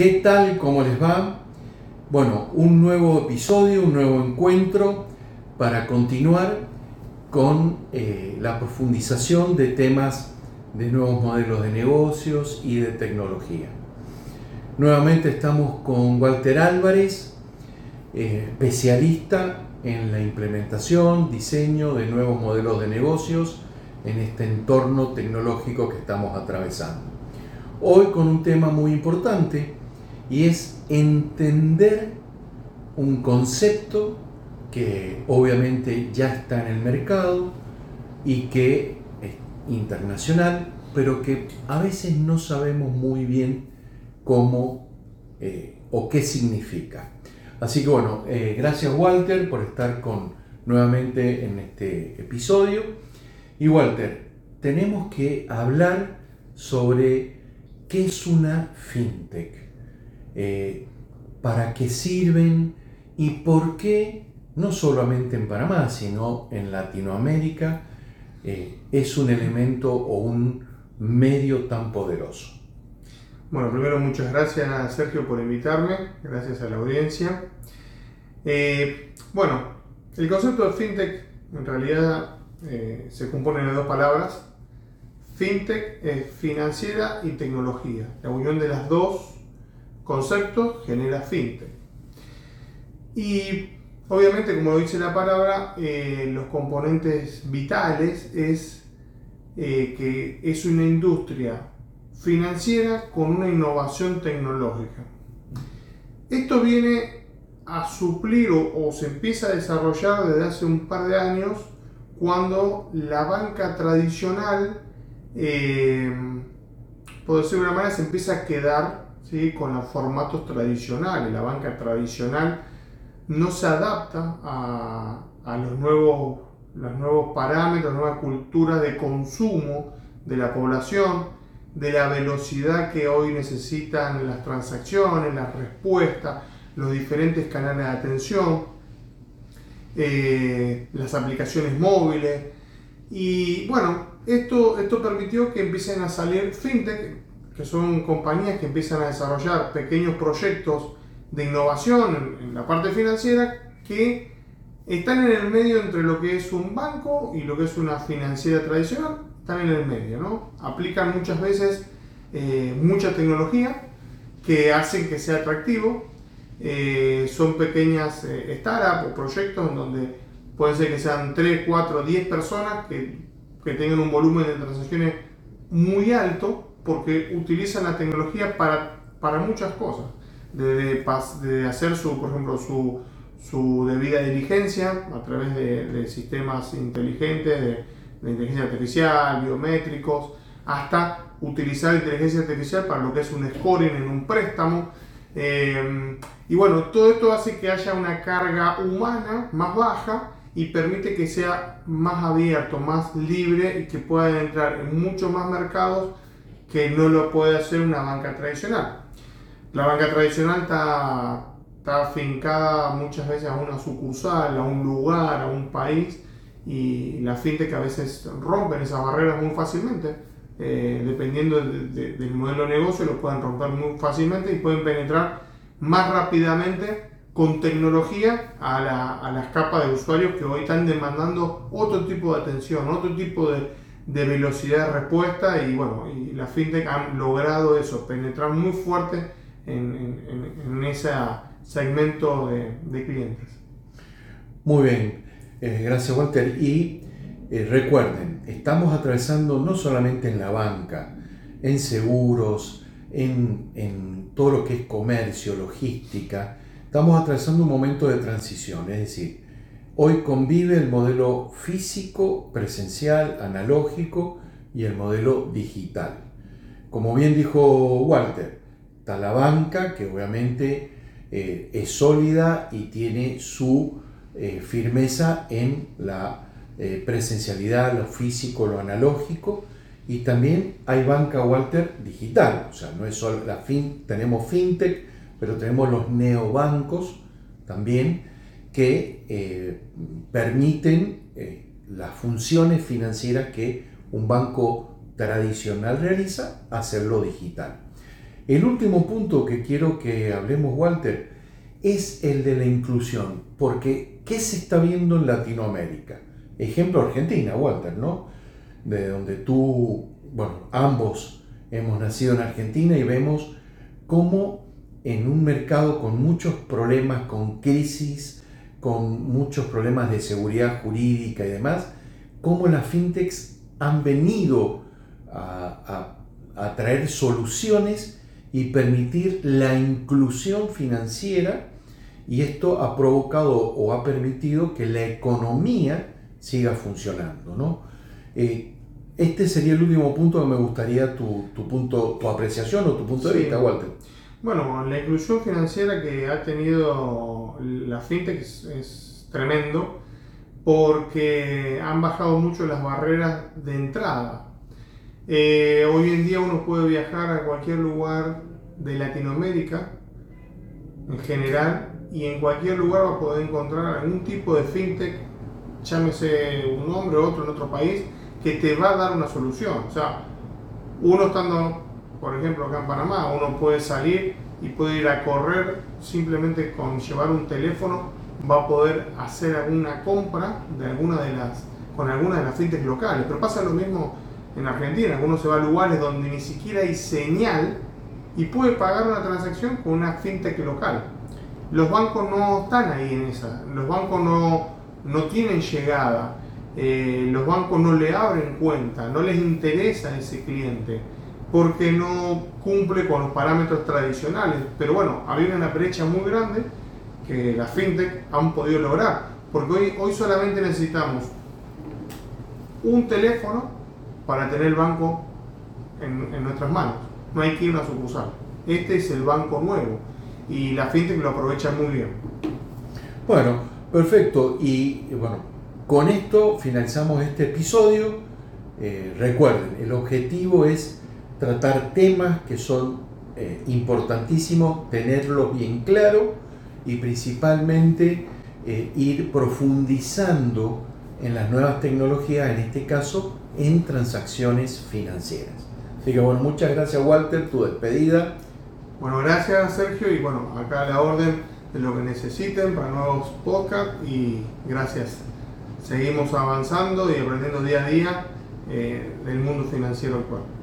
¿Qué tal? ¿Cómo les va? Bueno, un nuevo episodio, un nuevo encuentro para continuar con eh, la profundización de temas de nuevos modelos de negocios y de tecnología. Nuevamente estamos con Walter Álvarez, eh, especialista en la implementación, diseño de nuevos modelos de negocios en este entorno tecnológico que estamos atravesando. Hoy con un tema muy importante y es entender un concepto que obviamente ya está en el mercado y que es internacional, pero que a veces no sabemos muy bien cómo eh, o qué significa. Así que bueno, eh, gracias Walter por estar con, nuevamente en este episodio. Y Walter, tenemos que hablar sobre qué es una fintech, eh, para qué sirven y por qué, no solamente en Panamá, sino en Latinoamérica, eh, es un elemento o un medio tan poderoso. Bueno, primero muchas gracias Sergio por invitarme, gracias a la audiencia. Eh, bueno, el concepto de fintech en realidad se compone de dos palabras. Fintech es financiera y tecnología. La unión de las dos conceptos genera fintech. Y obviamente, como dice la palabra, eh, los componentes vitales es que es una industria financiera con una innovación tecnológica. Esto viene a suplir o, se empieza a desarrollar desde hace un par de años cuando la banca tradicional, eh, por decirlo de una manera, se empieza a quedar ¿sí? con los formatos tradicionales. La banca tradicional no se adapta a, a los, nuevos, los nuevos parámetros, nueva cultura de consumo de la población de la velocidad que hoy necesitan las transacciones, las respuestas, los diferentes canales de atención, eh, las aplicaciones móviles. Y bueno, esto, esto permitió que empiecen a salir fintech, que son compañías que empiezan a desarrollar pequeños proyectos de innovación en, en la parte financiera que están en el medio entre lo que es un banco y lo que es una financiera tradicional están en el medio, ¿no? Aplican muchas veces eh, mucha tecnología que hacen que sea atractivo. Eh, son pequeñas eh, startups o proyectos en donde pueden ser que sean 3, 4, 10 personas que, que tengan un volumen de transacciones muy alto porque utilizan la tecnología para, para muchas cosas. De, de, hacer su, por ejemplo, su, su debida diligencia a través de, de sistemas inteligentes, de, de inteligencia artificial, biométricos, hasta utilizar inteligencia artificial para lo que es un scoring en un préstamo. Eh, y bueno, todo esto hace que haya una carga humana más baja y permite que sea más abierto, más libre y que pueda entrar en muchos más mercados que no lo puede hacer una banca tradicional. La banca tradicional está, está afincada muchas veces a una sucursal, a un lugar, a un país y la fintech a veces rompen esas barreras muy fácilmente. Eh, dependiendo del modelo de negocio, lo pueden romper muy fácilmente y pueden penetrar más rápidamente con tecnología a, la, a las capas de usuarios que hoy están demandando otro tipo de atención, otro tipo de, de velocidad de respuesta y bueno, y la fintech han logrado eso, penetrar muy fuerte en, en, en ese segmento de, de clientes. Muy bien. Eh, gracias Walter. Y eh, recuerden, estamos atravesando no solamente en la banca, en seguros, en, en, todo lo que es comercio, logística, estamos atravesando un momento de transición, es decir, hoy convive el modelo físico, presencial, analógico y el modelo digital. Como bien dijo Walter, está la banca que obviamente eh, es sólida y tiene su eh, firmeza en la eh, presencialidad, lo físico, lo analógico, y también hay banca Walter digital, o sea, no es solo la fin, tenemos fintech, pero tenemos los neobancos también que eh, permiten las funciones financieras que un banco tradicional realiza, hacerlo digital. El último punto que quiero que hablemos, Walter, es el de la inclusión, porque ¿qué se está viendo en Latinoamérica? Ejemplo Argentina, Walter, ¿no? De donde tú, bueno, ambos hemos nacido en Argentina y vemos cómo en un mercado con muchos problemas, con crisis, con muchos problemas de seguridad jurídica y demás, cómo las fintechs han venido a, a traer soluciones y permitir la inclusión financiera y esto ha provocado o ha permitido que la economía siga funcionando. ¿no? Eh, este sería el último punto que me gustaría tu, tu punto, tu apreciación o tu punto de vista, Walter. Bueno, la inclusión financiera que ha tenido la fintech es, tremendo porque han bajado mucho las barreras de entrada. Eh, hoy en día uno puede viajar a cualquier lugar de Latinoamérica en general y en cualquier lugar va a poder encontrar algún tipo de fintech, llámese un nombre o otro en otro país, que te va a dar una solución. O sea, uno estando, por ejemplo, acá en Panamá, uno puede salir y puede ir a correr simplemente con llevar un teléfono, va a poder hacer alguna compra de alguna de las, con alguna de las fintechs locales. Pero pasa lo mismo en Argentina, uno se va a lugares donde ni siquiera hay señal y puede pagar una transacción con una fintech local. Los bancos no están ahí en esa, los bancos no, no tienen llegada, eh, los bancos no le abren cuenta, no les interesa ese cliente porque no cumple con los parámetros tradicionales. Pero bueno, había una brecha muy grande que las fintech han podido lograr, porque hoy, hoy solamente necesitamos un teléfono para tener el banco en, en nuestras manos no hay que ir a una sucursal. Este es el banco nuevo y la fintech lo aprovecha muy bien. Bueno, perfecto. Y bueno, con esto finalizamos este episodio. Eh, recuerden, el objetivo es tratar temas que son eh, importantísimos, tenerlos bien claro y principalmente eh, ir profundizando en las nuevas tecnologías, en este caso en transacciones financieras. Así que bueno, muchas gracias Walter, tu despedida. Bueno, gracias Sergio y bueno, acá la orden de lo que necesiten para nuevos podcasts y gracias. Seguimos avanzando y aprendiendo día a día eh, del mundo financiero actual.